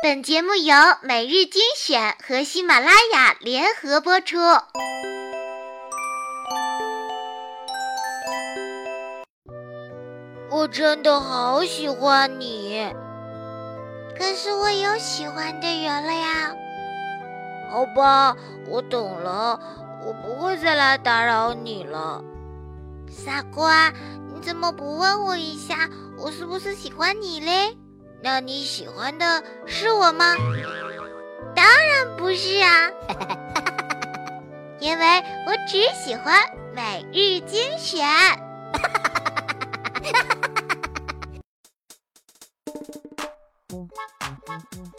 本节目由每日精选和喜马拉雅联合播出。我真的好喜欢你，可是我有喜欢的人了呀。好吧，我懂了，我不会再来打扰你了。傻瓜，你怎么不问我一下，我是不是喜欢你嘞？那你喜欢的是我吗？当然不是啊，因为我只喜欢每日精选。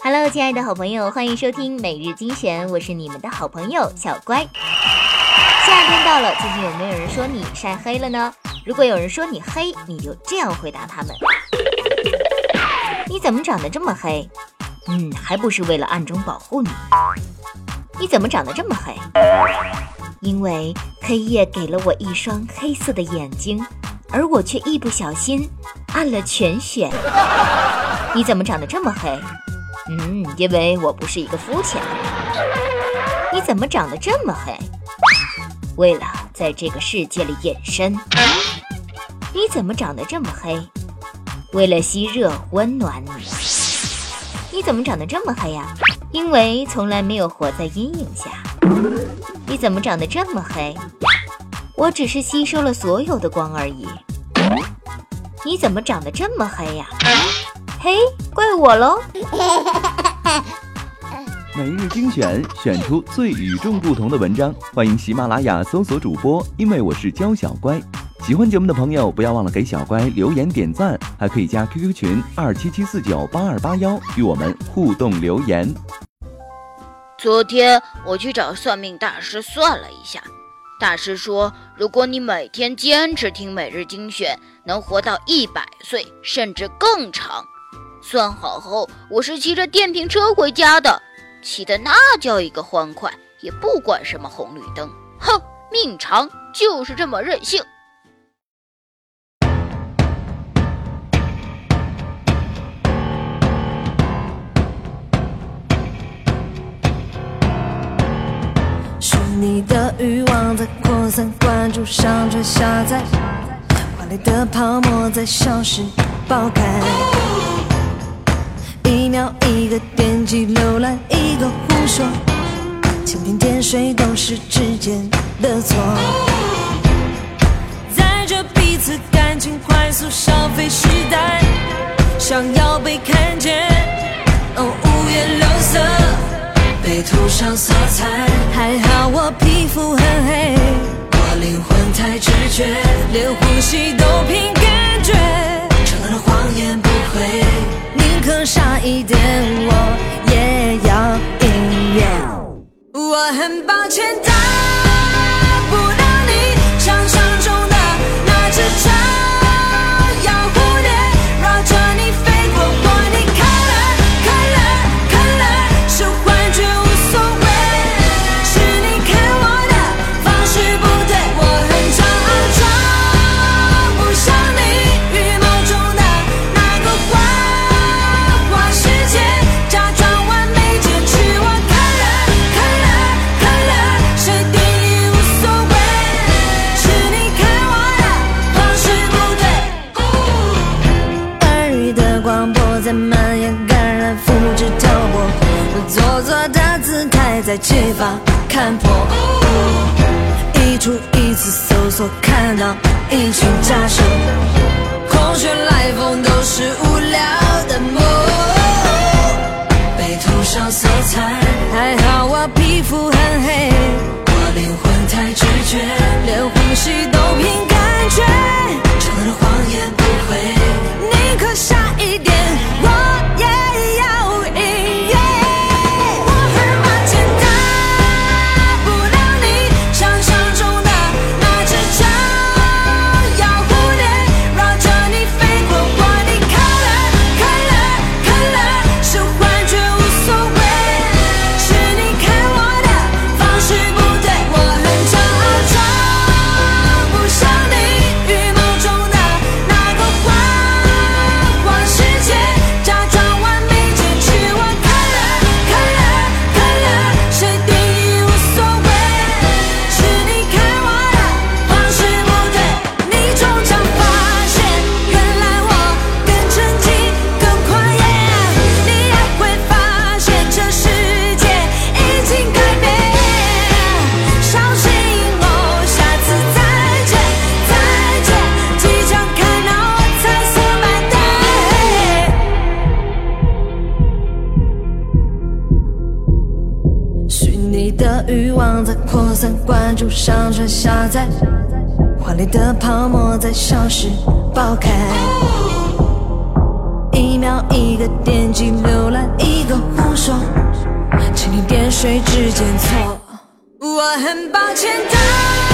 Hello，亲爱的好朋友，欢迎收听每日精选，我是你们的好朋友小乖。夏天到了，最近有没有人说你晒黑了呢？如果有人说你黑，你就这样回答他们。你怎么长得这么黑？嗯，还不是为了暗中保护你。你怎么长得这么黑？因为黑夜给了我一双黑色的眼睛，而我却一不小心按了全选。你怎么长得这么黑？嗯，因为我不是一个肤浅的人。你怎么长得这么黑？为了在这个世界里隐身。你怎么长得这么黑？为了吸热温暖你，你怎么长得这么黑呀？因为从来没有活在阴影下。你怎么长得这么黑？我只是吸收了所有的光而已。你怎么长得这么黑呀？嘿，怪我喽！每日精选，选出最与众不同的文章。欢迎喜马拉雅搜索主播，因为我是娇小乖。喜欢节目的朋友，不要忘了给小乖留言点赞，还可以加 QQ 群二七七四九八二八幺与我们互动留言。昨天我去找算命大师算了一下，大师说，如果你每天坚持听每日精选，能活到一百岁甚至更长。算好后，我是骑着电瓶车回家的，骑的那叫一个欢快，也不管什么红绿灯。哼，命长就是这么任性。你的欲望在扩散，关注上传下载，华丽的泡沫在消失爆开。一秒一个点击浏览，一个胡说，蜻蜓点水都是指尖的错。在这彼此感情快速消费时代，想要被看见，哦，五颜六色。被涂上色彩，还好我很黑，我灵魂太直觉，连呼吸都凭感觉。承认谎言不会，宁可傻一点，我也要音乐。我很抱歉在街坊看破，一出一次搜索，看到一群假手，空穴来风都是无聊的梦。被涂上色欲望在扩散，关注、上传、下载，华丽的泡沫在消失、爆开。一秒一个点击浏览，一个胡说，蜻蜓点水之间错。我很抱歉的。